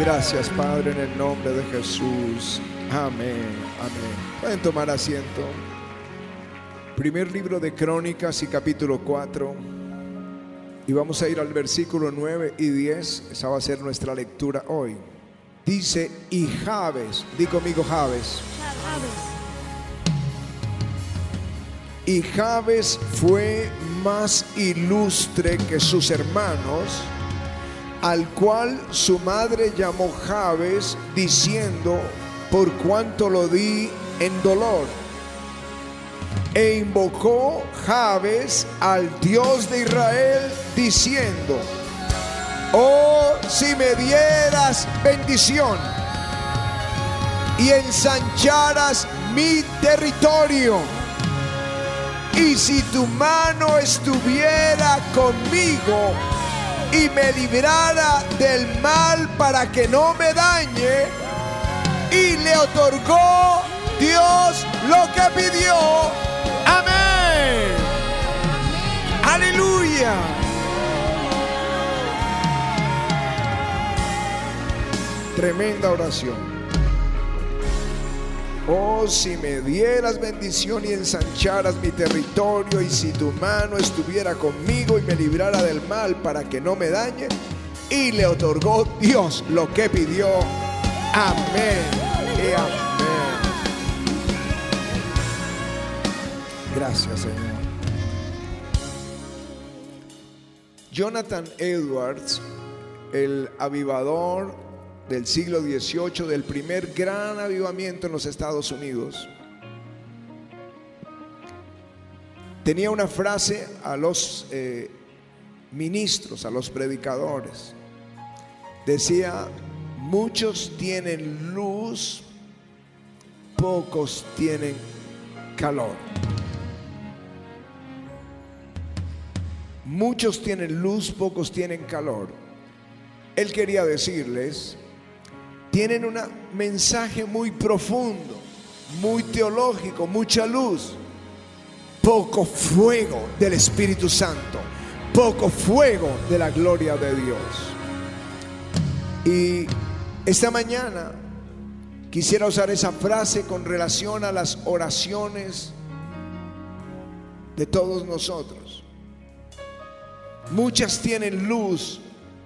Gracias, Padre, en el nombre de Jesús. Amén, amén. Pueden tomar asiento. Primer libro de Crónicas y capítulo 4. Y vamos a ir al versículo 9 y 10. Esa va a ser nuestra lectura hoy. Dice, y Javes, di conmigo Javes. Y Javes fue más ilustre que sus hermanos al cual su madre llamó Jabes, diciendo, por cuanto lo di en dolor. E invocó Jabes al Dios de Israel, diciendo, oh, si me dieras bendición y ensancharas mi territorio, y si tu mano estuviera conmigo, y me librara del mal para que no me dañe. Y le otorgó Dios lo que pidió. Amén. Aleluya. Tremenda oración. Oh, si me dieras bendición y ensancharas mi territorio, y si tu mano estuviera conmigo y me librara del mal para que no me dañe. Y le otorgó Dios lo que pidió. Amén. Y amén. Gracias, Señor. Jonathan Edwards, el avivador del siglo XVIII, del primer gran avivamiento en los Estados Unidos, tenía una frase a los eh, ministros, a los predicadores. Decía, muchos tienen luz, pocos tienen calor. Muchos tienen luz, pocos tienen calor. Él quería decirles tienen un mensaje muy profundo, muy teológico, mucha luz, poco fuego del Espíritu Santo, poco fuego de la gloria de Dios. Y esta mañana quisiera usar esa frase con relación a las oraciones de todos nosotros. Muchas tienen luz,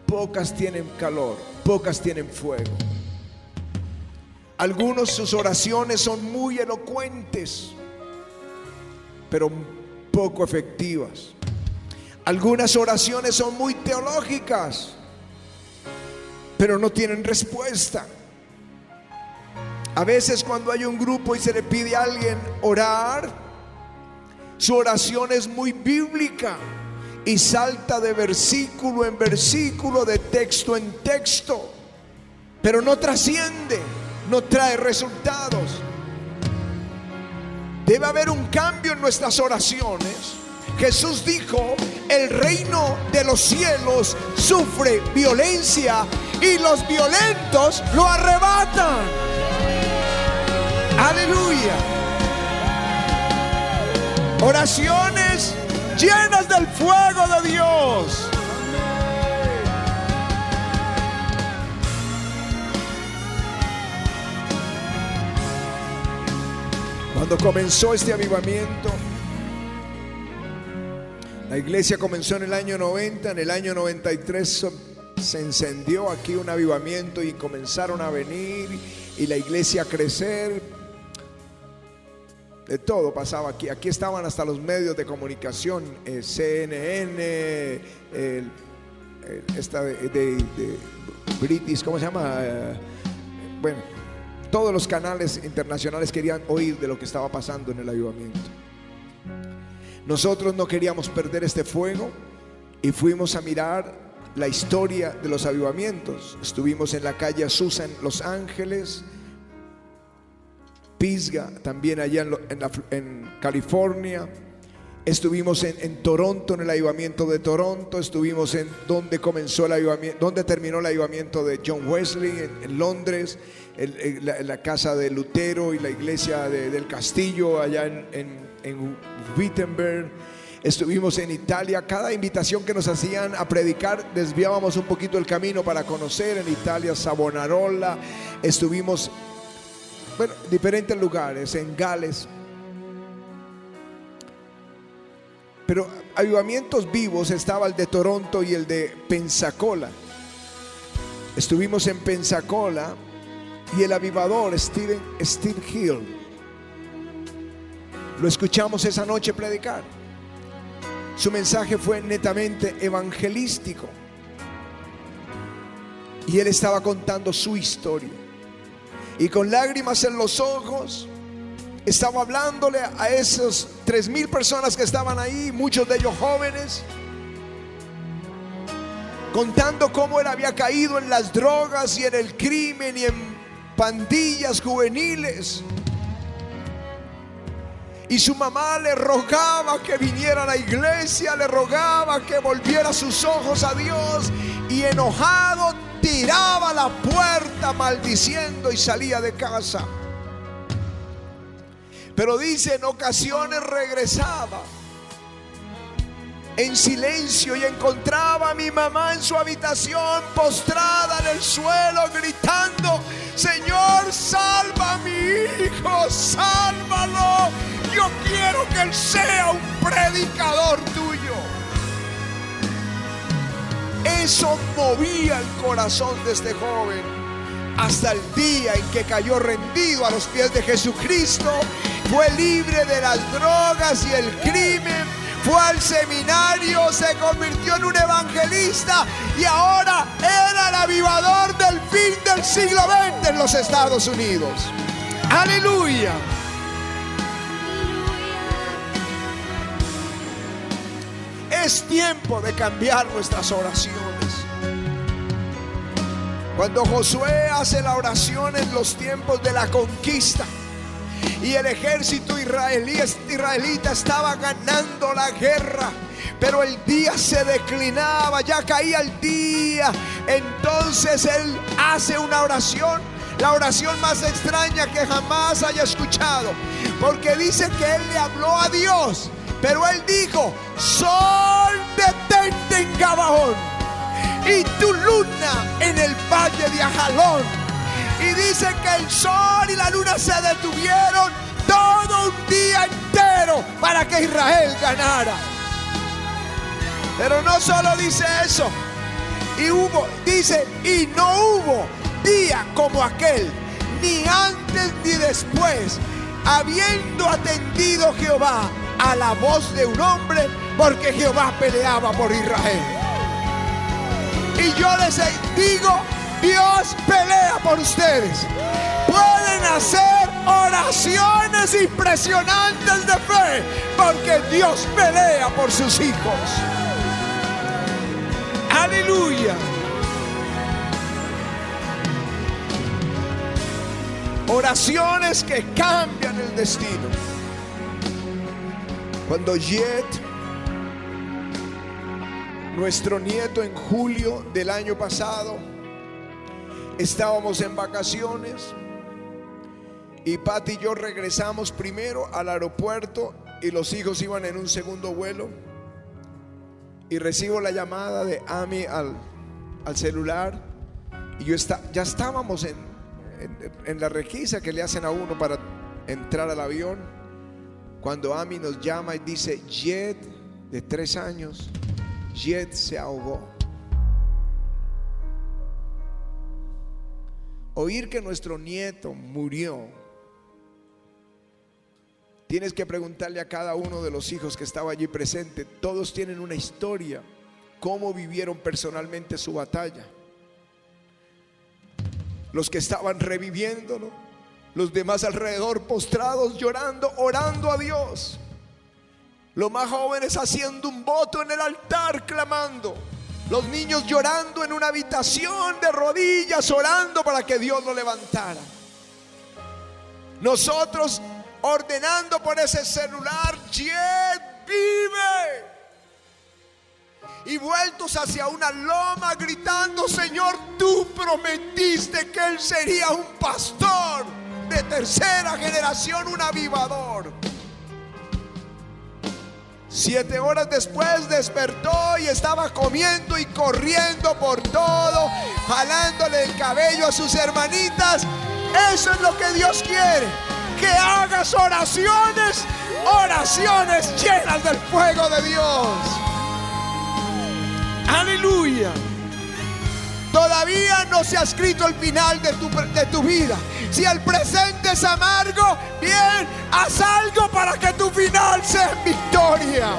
pocas tienen calor, pocas tienen fuego. Algunos sus oraciones son muy elocuentes, pero poco efectivas. Algunas oraciones son muy teológicas, pero no tienen respuesta. A veces cuando hay un grupo y se le pide a alguien orar, su oración es muy bíblica y salta de versículo en versículo, de texto en texto, pero no trasciende no trae resultados. Debe haber un cambio en nuestras oraciones. Jesús dijo, el reino de los cielos sufre violencia y los violentos lo arrebatan. Aleluya. Oraciones llenas del fuego de Dios. Cuando comenzó este avivamiento, la iglesia comenzó en el año 90, en el año 93 se encendió aquí un avivamiento y comenzaron a venir y la iglesia a crecer. De todo pasaba aquí. Aquí estaban hasta los medios de comunicación, eh, CNN, esta de, British, ¿cómo se llama? Eh, bueno todos los canales internacionales querían oír de lo que estaba pasando en el avivamiento. Nosotros no queríamos perder este fuego y fuimos a mirar la historia de los avivamientos. Estuvimos en la calle Azusa en Los Ángeles, Pisga, también allá en, en California. Estuvimos en, Toronto, en el avivamiento de Toronto. Estuvimos en donde comenzó el avivamiento, donde terminó el avivamiento de John Wesley, en Londres la, casa de Lutero y la iglesia del castillo allá en, en, Wittenberg. Estuvimos en Italia, cada invitación que nos hacían a predicar desviábamos un poquito el camino para conocer en Italia Savonarola, estuvimos bueno, diferentes lugares, en Gales. Pero avivamientos vivos estaba el de Toronto y el de Pensacola. Estuvimos en Pensacola y el avivador Steve Hill. Lo escuchamos esa noche predicar. Su mensaje fue netamente evangelístico. Y él estaba contando su historia. Y con lágrimas en los ojos, estaba hablándole a esos tres mil personas que estaban ahí, muchos de ellos jóvenes, contando cómo él había caído en las drogas y en el crimen y en pandillas juveniles y su mamá le rogaba que viniera a la iglesia, le rogaba que volviera sus ojos a Dios. Y enojado tiraba la puerta maldiciendo y salía de casa. Pero dice, en ocasiones regresaba en silencio y encontraba a mi mamá en su habitación postrada en el suelo gritando, Señor, salva a mi hijo, sálvalo. Yo quiero que él sea un predicador tuyo. Eso movía el corazón de este joven hasta el día en que cayó rendido a los pies de Jesucristo, fue libre de las drogas y el crimen fue al seminario, se convirtió en un evangelista y ahora era el avivador del fin del siglo XX en los Estados Unidos. Aleluya. Es tiempo de cambiar nuestras oraciones. Cuando Josué hace la oración en los tiempos de la conquista, y el ejército israelita estaba ganando la guerra. Pero el día se declinaba, ya caía el día. Entonces él hace una oración, la oración más extraña que jamás haya escuchado. Porque dice que él le habló a Dios. Pero él dijo, sol detente en Gabaón y tu luna en el valle de Ajalón y dice que el sol y la luna se detuvieron todo un día entero para que Israel ganara. Pero no solo dice eso. Y hubo, dice, y no hubo día como aquel, ni antes ni después, habiendo atendido Jehová a la voz de un hombre, porque Jehová peleaba por Israel. Y yo les digo Dios pelea por ustedes. Pueden hacer oraciones impresionantes de fe porque Dios pelea por sus hijos. Aleluya. Oraciones que cambian el destino. Cuando Jet, nuestro nieto en julio del año pasado, Estábamos en vacaciones y Pati y yo regresamos primero al aeropuerto y los hijos iban en un segundo vuelo. Y recibo la llamada de Ami al, celular. Y yo está, ya estábamos en, en, la requisa que le hacen a uno para entrar al avión. Cuando Ami nos llama y dice, Jet de tres años, Jet se ahogó. Oír que nuestro nieto murió. Tienes que preguntarle a cada uno de los hijos que estaba allí presente. Todos tienen una historia. Cómo vivieron personalmente su batalla. Los que estaban reviviéndolo. Los demás alrededor postrados, llorando, orando a Dios. Los más jóvenes haciendo un voto en el altar, clamando. Los niños llorando en una habitación de rodillas, orando para que Dios lo levantara. Nosotros ordenando por ese celular, Jet vive. Y vueltos hacia una loma gritando, Señor, tú prometiste que Él sería un pastor de tercera generación, un avivador. Siete horas después despertó y estaba comiendo y corriendo por todo, jalándole el cabello a sus hermanitas. Eso es lo que Dios quiere. Que hagas oraciones, oraciones llenas del fuego de Dios. Aleluya. Todavía no se ha escrito el final de tu, de tu vida. Si el presente es amargo, bien, haz algo para que tu final sea victoria.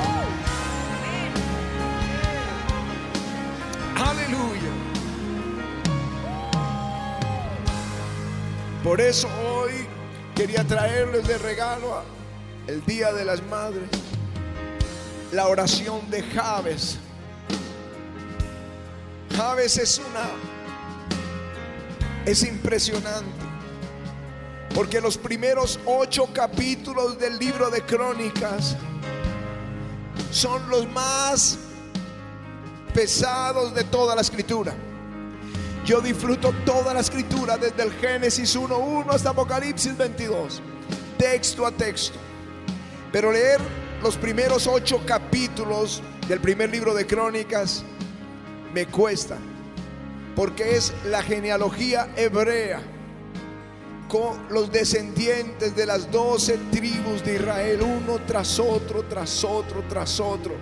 Aleluya. Por eso hoy quería traerles de regalo el Día de las Madres la oración de Javes. Javes es una es impresionante. Porque los primeros ocho capítulos del libro de Crónicas son los más pesados de toda la escritura. Yo disfruto toda la escritura desde el Génesis 1.1 hasta Apocalipsis 22, texto a texto. Pero leer los primeros ocho capítulos del primer libro de Crónicas me cuesta, porque es la genealogía hebrea con los descendientes de las doce tribus de Israel, uno tras otro, tras otro, tras otro.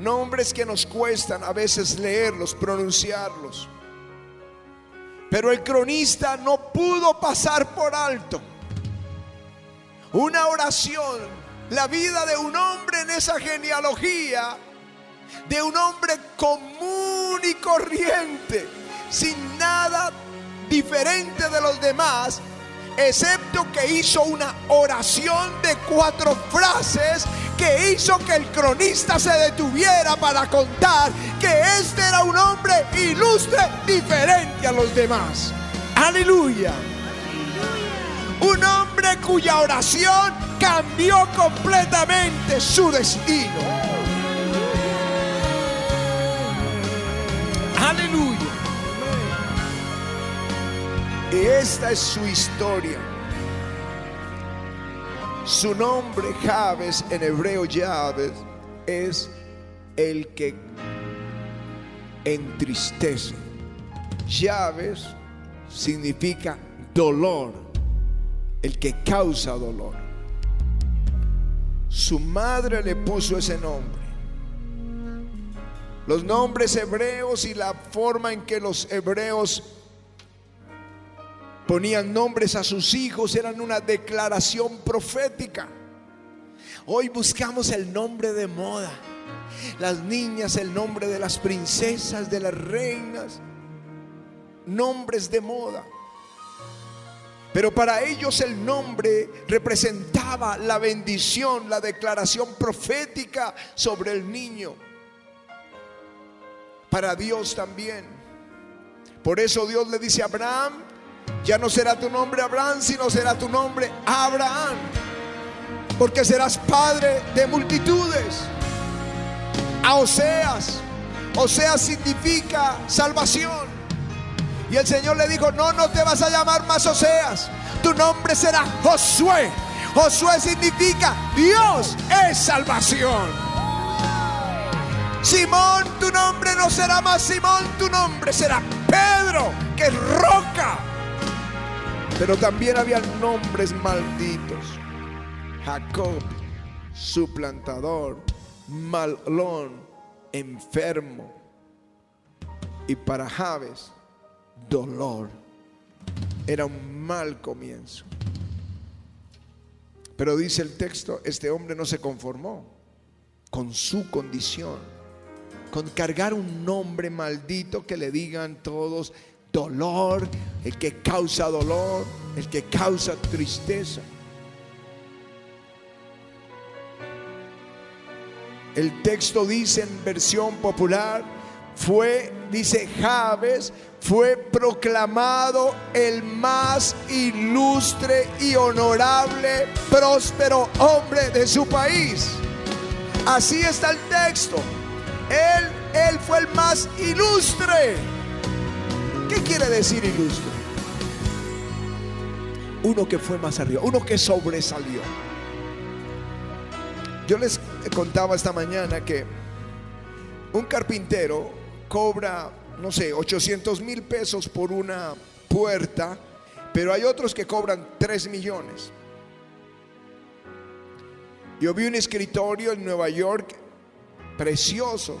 Nombres que nos cuestan a veces leerlos, pronunciarlos. Pero el cronista no pudo pasar por alto una oración, la vida de un hombre en esa genealogía, de un hombre común y corriente, sin nada diferente de los demás, excepto que hizo una oración de cuatro frases que hizo que el cronista se detuviera para contar que este era un hombre ilustre, diferente a los demás. Aleluya. Un hombre cuya oración cambió completamente su destino. Esta es su historia. Su nombre, Jabes, en hebreo Jabes, es el que entristece. Jabes significa dolor, el que causa dolor. Su madre le puso ese nombre. Los nombres hebreos y la forma en que los hebreos ponían nombres a sus hijos, eran una declaración profética. Hoy buscamos el nombre de moda. Las niñas, el nombre de las princesas, de las reinas. Nombres de moda. Pero para ellos el nombre representaba la bendición, la declaración profética sobre el niño. Para Dios también. Por eso Dios le dice a Abraham, ya no será tu nombre Abraham, sino será tu nombre Abraham. Porque serás padre de multitudes. A Oseas. Oseas significa salvación. Y el Señor le dijo, no, no te vas a llamar más Oseas. Tu nombre será Josué. Josué significa Dios es salvación. Simón, tu nombre no será más Simón, tu nombre será Pedro, que es roca. Pero también había nombres malditos. Jacob, suplantador, malón, enfermo. Y para Javes, dolor. Era un mal comienzo. Pero dice el texto, este hombre no se conformó con su condición, con cargar un nombre maldito que le digan todos, dolor, el que causa dolor, el que causa tristeza. El texto dice en versión popular, fue, dice Javes, fue proclamado el más ilustre y honorable, próspero hombre de su país. Así está el texto. Él, él fue el más ilustre. ¿Qué quiere decir ilustre? Uno que fue más arriba, uno que sobresalió. Yo les contaba esta mañana que un carpintero cobra, no sé, 800 mil pesos por una puerta, pero hay otros que cobran 3 millones. Yo vi un escritorio en Nueva York precioso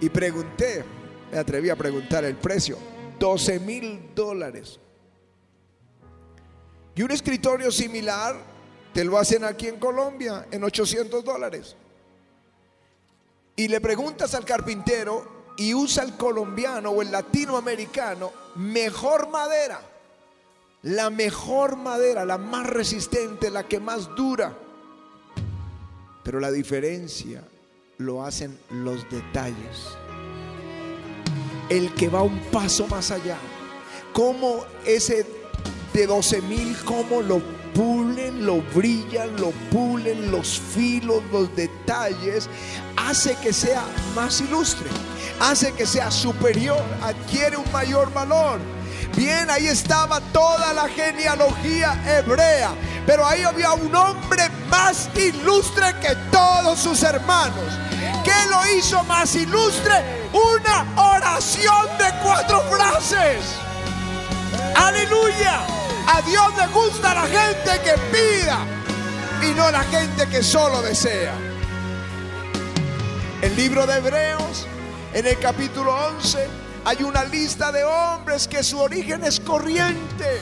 y pregunté, me atreví a preguntar el precio, 12 mil dólares. Y un escritorio similar te lo hacen aquí en Colombia en 800 dólares. Y le preguntas al carpintero y usa el colombiano o el latinoamericano mejor madera. La mejor madera, la más resistente, la que más dura. Pero la diferencia lo hacen los detalles. El que va un paso más allá. Como ese de 12 mil, cómo lo pulen, lo brillan, lo pulen, los filos, los detalles, hace que sea más ilustre, hace que sea superior, adquiere un mayor valor. Bien, ahí estaba toda la genealogía hebrea, pero ahí había un hombre más ilustre que todos sus hermanos. ¿Qué lo hizo más ilustre? Una oración de cuatro frases. Aleluya. A Dios le gusta la gente que pida y no la gente que solo desea. El libro de Hebreos, en el capítulo 11, hay una lista de hombres que su origen es corriente,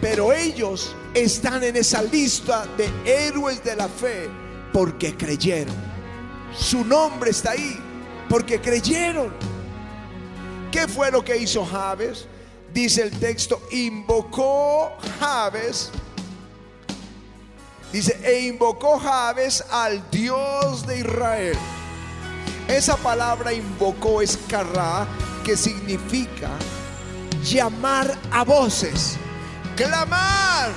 pero ellos están en esa lista de héroes de la fe porque creyeron. Su nombre está ahí porque creyeron. ¿Qué fue lo que hizo Javes? Dice el texto, invocó Javes, dice, e invocó Javes al Dios de Israel. Esa palabra invocó es carrá, que significa llamar a voces, clamar.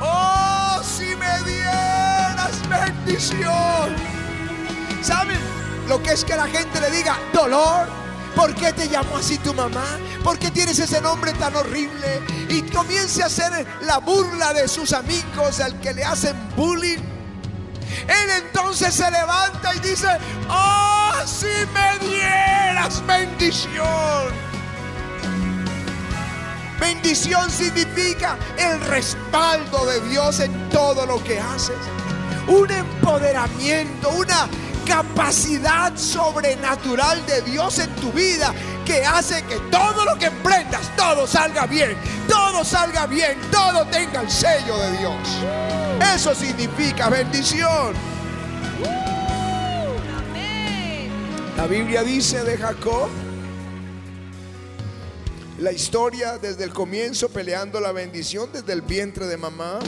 Oh, si me dieras bendición. ¿Saben lo que es que la gente le diga dolor? ¿Por qué te llamó así tu mamá? ¿Por qué tienes ese nombre tan horrible? Y comience a hacer la burla de sus amigos al que le hacen bullying. Él entonces se levanta y dice, oh, si me dieras bendición. Bendición significa el respaldo de Dios en todo lo que haces. Un empoderamiento, una capacidad sobrenatural de Dios en tu vida que hace que todo lo que emprendas, todo salga bien, todo salga bien, todo tenga el sello de Dios. Eso significa bendición. La Biblia dice de Jacob, la historia desde el comienzo peleando la bendición desde el vientre de mamá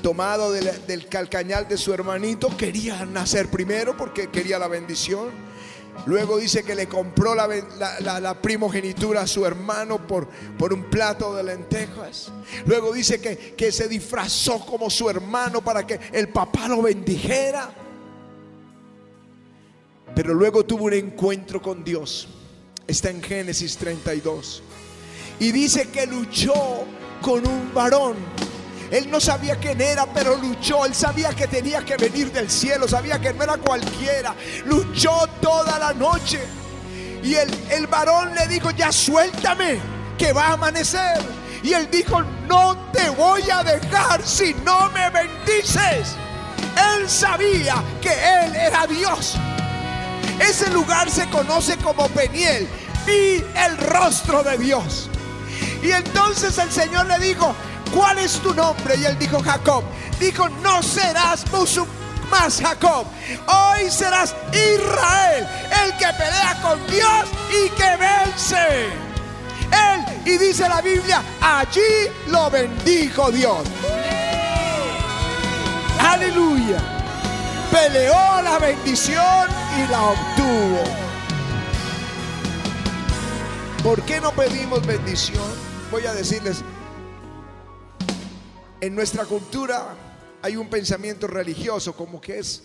tomado del, calcañal de su hermanito, quería nacer primero porque quería la bendición. Luego dice que le compró la, primogenitura a su hermano por, un plato de lentejas. Luego dice que se disfrazó como su hermano para que el papá lo bendijera. Pero luego tuvo un encuentro con Dios. Está en Génesis 32. Y dice que luchó con un varón él no sabía quién era, pero luchó. Él sabía que tenía que venir del cielo, sabía que no era cualquiera. Luchó toda la noche. Y el, el varón le dijo, ya suéltame, que va a amanecer. Y él dijo, no te voy a dejar si no me bendices. Él sabía que él era Dios. Ese lugar se conoce como Peniel. Vi el rostro de Dios. Y entonces el Señor le dijo, ¿cuál es tu nombre? Y él dijo, Jacob. Dijo, no serás más Jacob. Hoy serás Israel, el que pelea con Dios y que vence. Él, y dice la Biblia, allí lo bendijo Dios. Aleluya. Peleó la bendición y la obtuvo. ¿Por qué no pedimos bendición? Voy a decirles, en nuestra cultura hay un pensamiento religioso como que es,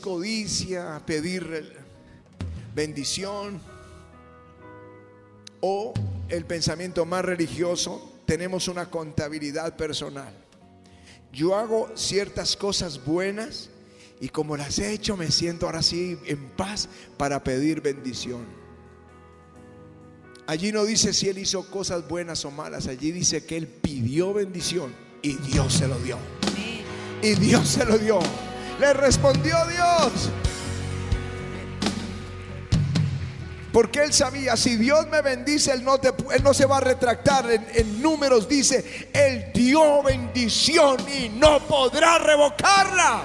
codicia, pedir bendición. O el pensamiento más religioso, tenemos una contabilidad personal. yo hago ciertas cosas buenas y como las he hecho me siento ahora sí en paz para pedir bendición. Allí no dice si él hizo cosas buenas o malas, allí dice que él pidió bendición y Dios se lo dio. Y Dios se lo dio. Le respondió Dios. Porque él sabía, si Dios me bendice, él no, se va a retractar. En, en, números dice, él dio bendición y no podrá revocarla.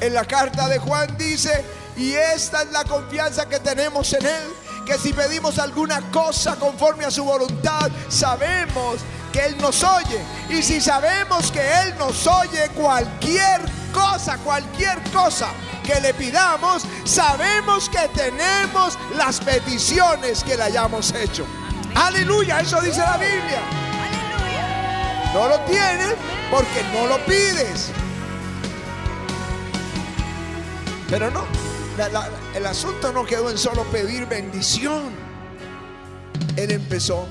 En la carta de Juan dice, y esta es la confianza que tenemos en él, que si pedimos alguna cosa conforme a su voluntad, sabemos que Él nos oye. Y si sabemos que Él nos oye cualquier cosa, cualquier cosa que le pidamos, sabemos que tenemos las peticiones que le hayamos hecho. Aleluya, eso dice la Biblia. No lo tienes porque no lo pides. Pero no, el asunto no quedó en solo pedir bendición. Él empezó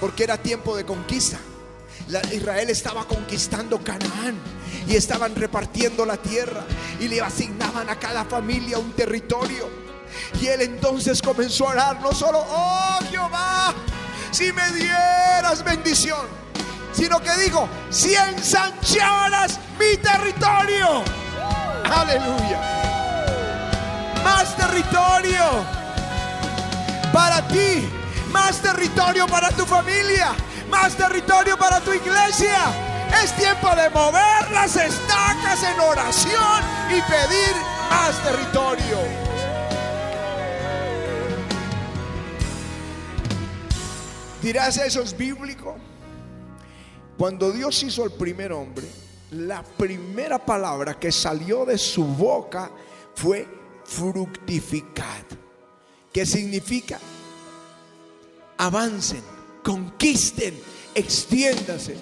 porque era tiempo de conquista. Israel estaba conquistando Canaán y estaban repartiendo la tierra y le asignaban a cada familia un territorio. Y él entonces comenzó a orar, no solo, oh Jehová, si me dieras bendición, sino que dijo, si ensancharas mi territorio. Aleluya. Más territorio para ti, más territorio para tu familia más territorio para tu iglesia. Es tiempo de mover las estacas en oración y pedir más territorio. Dirás, eso es bíblico. Cuando Dios hizo el primer hombre, la primera palabra que salió de su boca fue fructificad, que significa avancen conquisten, extiéndase.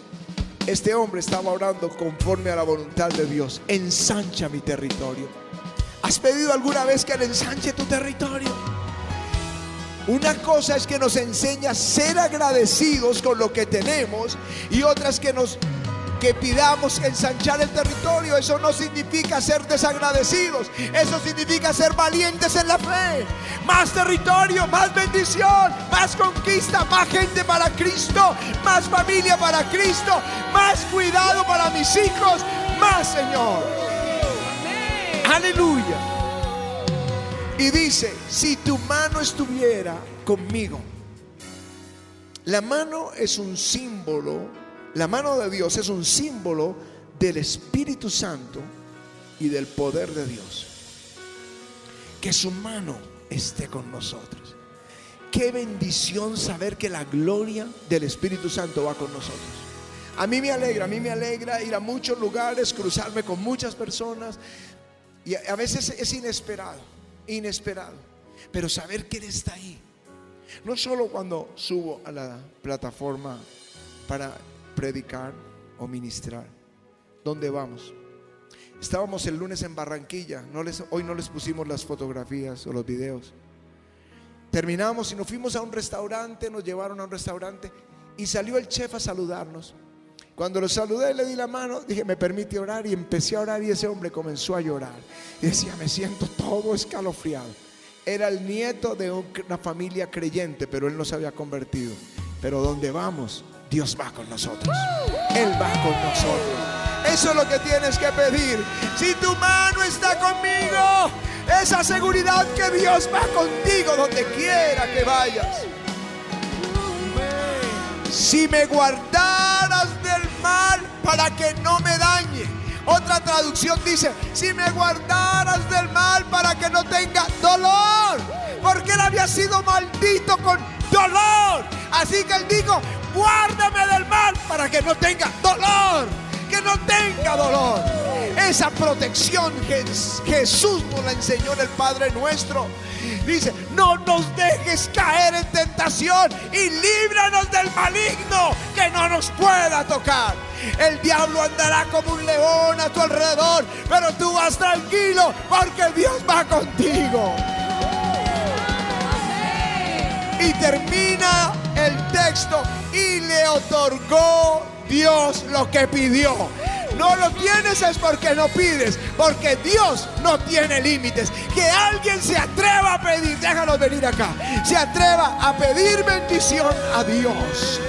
Este hombre estaba orando conforme a la voluntad de Dios. Ensancha mi territorio. ¿Has pedido alguna vez que le ensanche tu territorio? Una cosa es que nos enseña a ser agradecidos con lo que tenemos y otra es que nos que pidamos ensanchar el territorio. Eso no significa ser desagradecidos. Eso significa ser valientes en la fe. Más territorio, más bendición, más conquista, más gente para Cristo, más familia para Cristo, más cuidado para mis hijos, más Señor. Aleluya. Y dice, si tu mano estuviera conmigo. La mano es un símbolo la mano de Dios es un símbolo del Espíritu Santo y del poder de Dios. Que su mano esté con nosotros. Qué bendición saber que la gloria del Espíritu Santo va con nosotros. A mí me alegra, a mí me alegra ir a muchos lugares, cruzarme con muchas personas. Y a veces es inesperado, inesperado. Pero saber que Él está ahí. No solo cuando subo a la plataforma para predicar o ministrar. ¿Dónde vamos? Estábamos el lunes en Barranquilla. Hoy no les pusimos las fotografías o los videos. Terminamos y nos fuimos a un restaurante, nos llevaron a un restaurante y salió el chef a saludarnos. Cuando lo saludé, le di la mano, dije, ¿me permite orar? Y empecé a orar y ese hombre comenzó a llorar. Y decía, me siento todo escalofriado. Era el nieto de una familia creyente, pero él no se había convertido. Pero ¿dónde vamos? Dios va con nosotros. Él va con nosotros. Eso es lo que tienes que pedir. Si tu mano está conmigo, esa seguridad que Dios va contigo donde quiera que vayas. Si me guardaras del mal para que no me dañe. Otra traducción dice, si me guardaras del mal para que no tenga dolor. Porque él había sido maldito con dolor. Así que él dijo, guárdame del mal para que no tenga dolor, que no tenga dolor. Esa protección que Jesús nos la enseñó en el Padre nuestro. Dice, no nos dejes caer en tentación y líbranos del maligno que no nos pueda tocar. El diablo andará como un león a tu alrededor, pero tú vas tranquilo porque Dios va contigo. Y termina el texto y le otorgó Dios lo que pidió. No lo tienes es porque no pides, porque Dios no tiene límites. Que alguien se atreva a pedir, déjalo venir acá, se atreva a pedir bendición a Dios.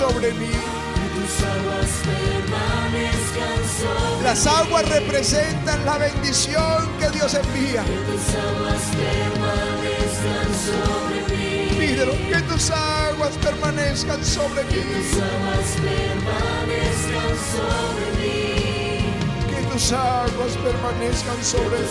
Sobre mí. Las aguas representan la bendición que Dios envía. Pídelo, que tus aguas permanezcan sobre mí. Que tus aguas permanezcan sobre mí.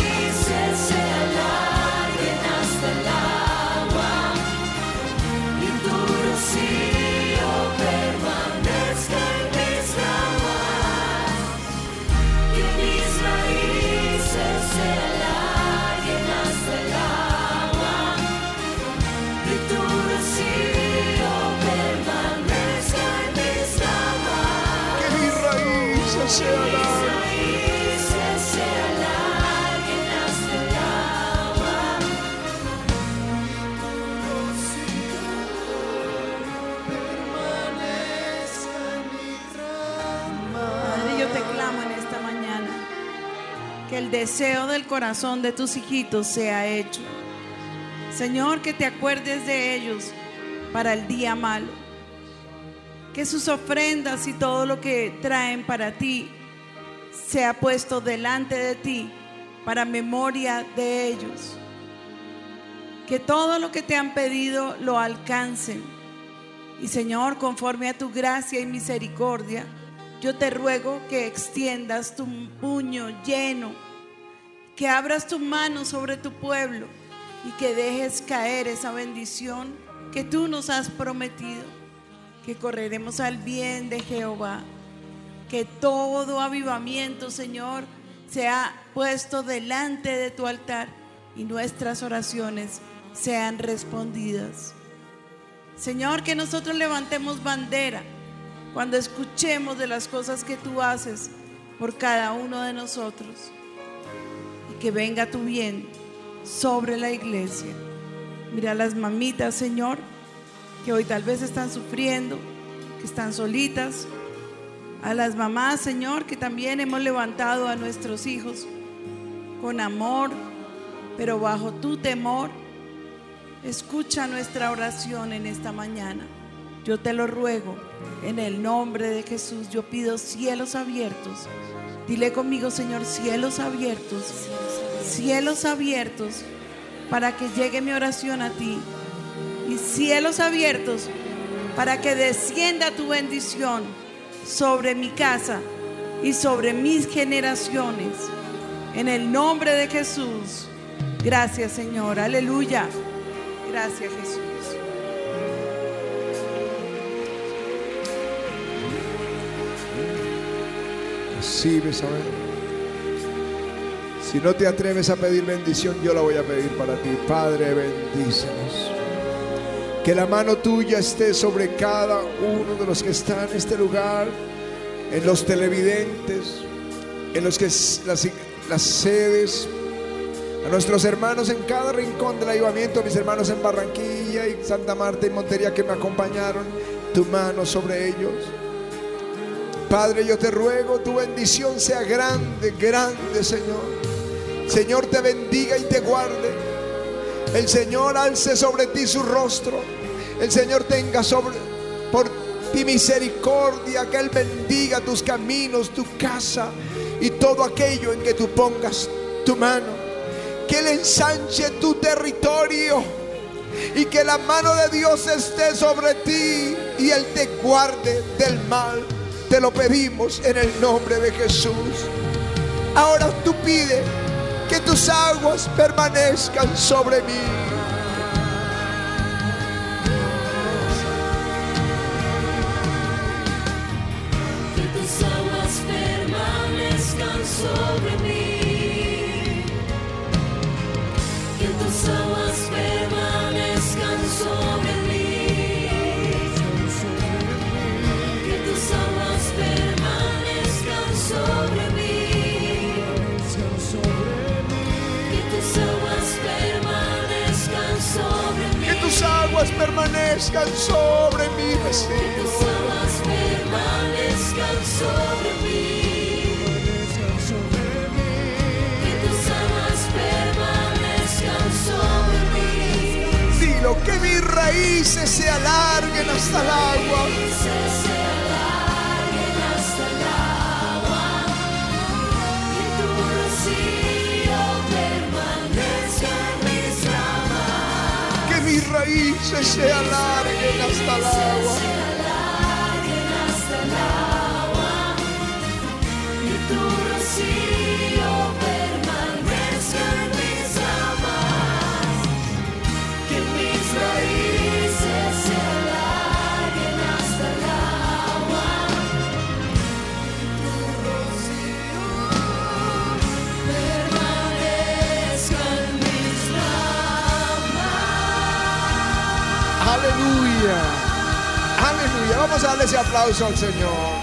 raíces se alarguen. Padre, yo te clamo en esta mañana que el deseo del corazón de tus hijitos sea hecho. Señor, que te acuerdes de ellos para el día malo. Que sus ofrendas y todo lo que traen para ti sea puesto delante de ti para memoria de ellos. Que todo lo que te han pedido lo alcancen. Y Señor, conforme a tu gracia y misericordia, yo te ruego que extiendas tu puño lleno, que abras tu mano sobre tu pueblo y que dejes caer esa bendición que tú nos has prometido, que correremos al bien de Jehová, que todo avivamiento, Señor, sea puesto delante de tu altar y nuestras oraciones sean respondidas. Señor, que nosotros levantemos bandera cuando escuchemos de las cosas que tú haces por cada uno de nosotros. Y que venga tu bien sobre la iglesia. Mira las mamitas, Señor, que hoy tal vez están sufriendo, que están solitas. A las mamás, Señor, que también hemos levantado a nuestros hijos con amor, pero bajo tu temor. Escucha nuestra oración en esta mañana. Yo te lo ruego en el nombre de Jesús. Yo pido cielos abiertos. Dile conmigo, Señor, cielos abiertos. Cielos abiertos para que llegue mi oración a ti. Cielos abiertos para que descienda tu bendición sobre mi casa y sobre mis generaciones. En el nombre de Jesús. Gracias, Señor. Aleluya. Gracias, Jesús. Recibes, a ver. Si no te atreves a pedir bendición, yo la voy a pedir para ti. Padre, bendícenos. Que la mano tuya esté sobre cada uno de los que están en este lugar, en los televidentes, en los que las, sedes, a nuestros hermanos en cada rincón del ayudamiento, mis hermanos en Barranquilla y Santa Marta y Montería que me acompañaron, tu mano sobre ellos. Padre, yo te ruego, tu bendición sea grande, grande, Señor. Señor te bendiga y te guarde. El Señor alce sobre ti su rostro. El Señor tenga sobre por ti misericordia, que Él bendiga tus caminos, tu casa y todo aquello en que tú pongas tu mano. Que Él ensanche tu territorio y que la mano de Dios esté sobre ti y Él te guarde del mal. Te lo pedimos en el nombre de Jesús. Ahora tú pide que tus aguas permanezcan sobre mí. Que tus aguas permanezcan sobre mí. Permanezcan sobre mí, Que vecino. tus aguas permanezcan sobre mí. Que tus aguas permanezcan sobre mí. Dilo, que mis raíces se alarguen hasta el agua. Que mis raíces se alarguen Vamos a ese aplauso al Señor.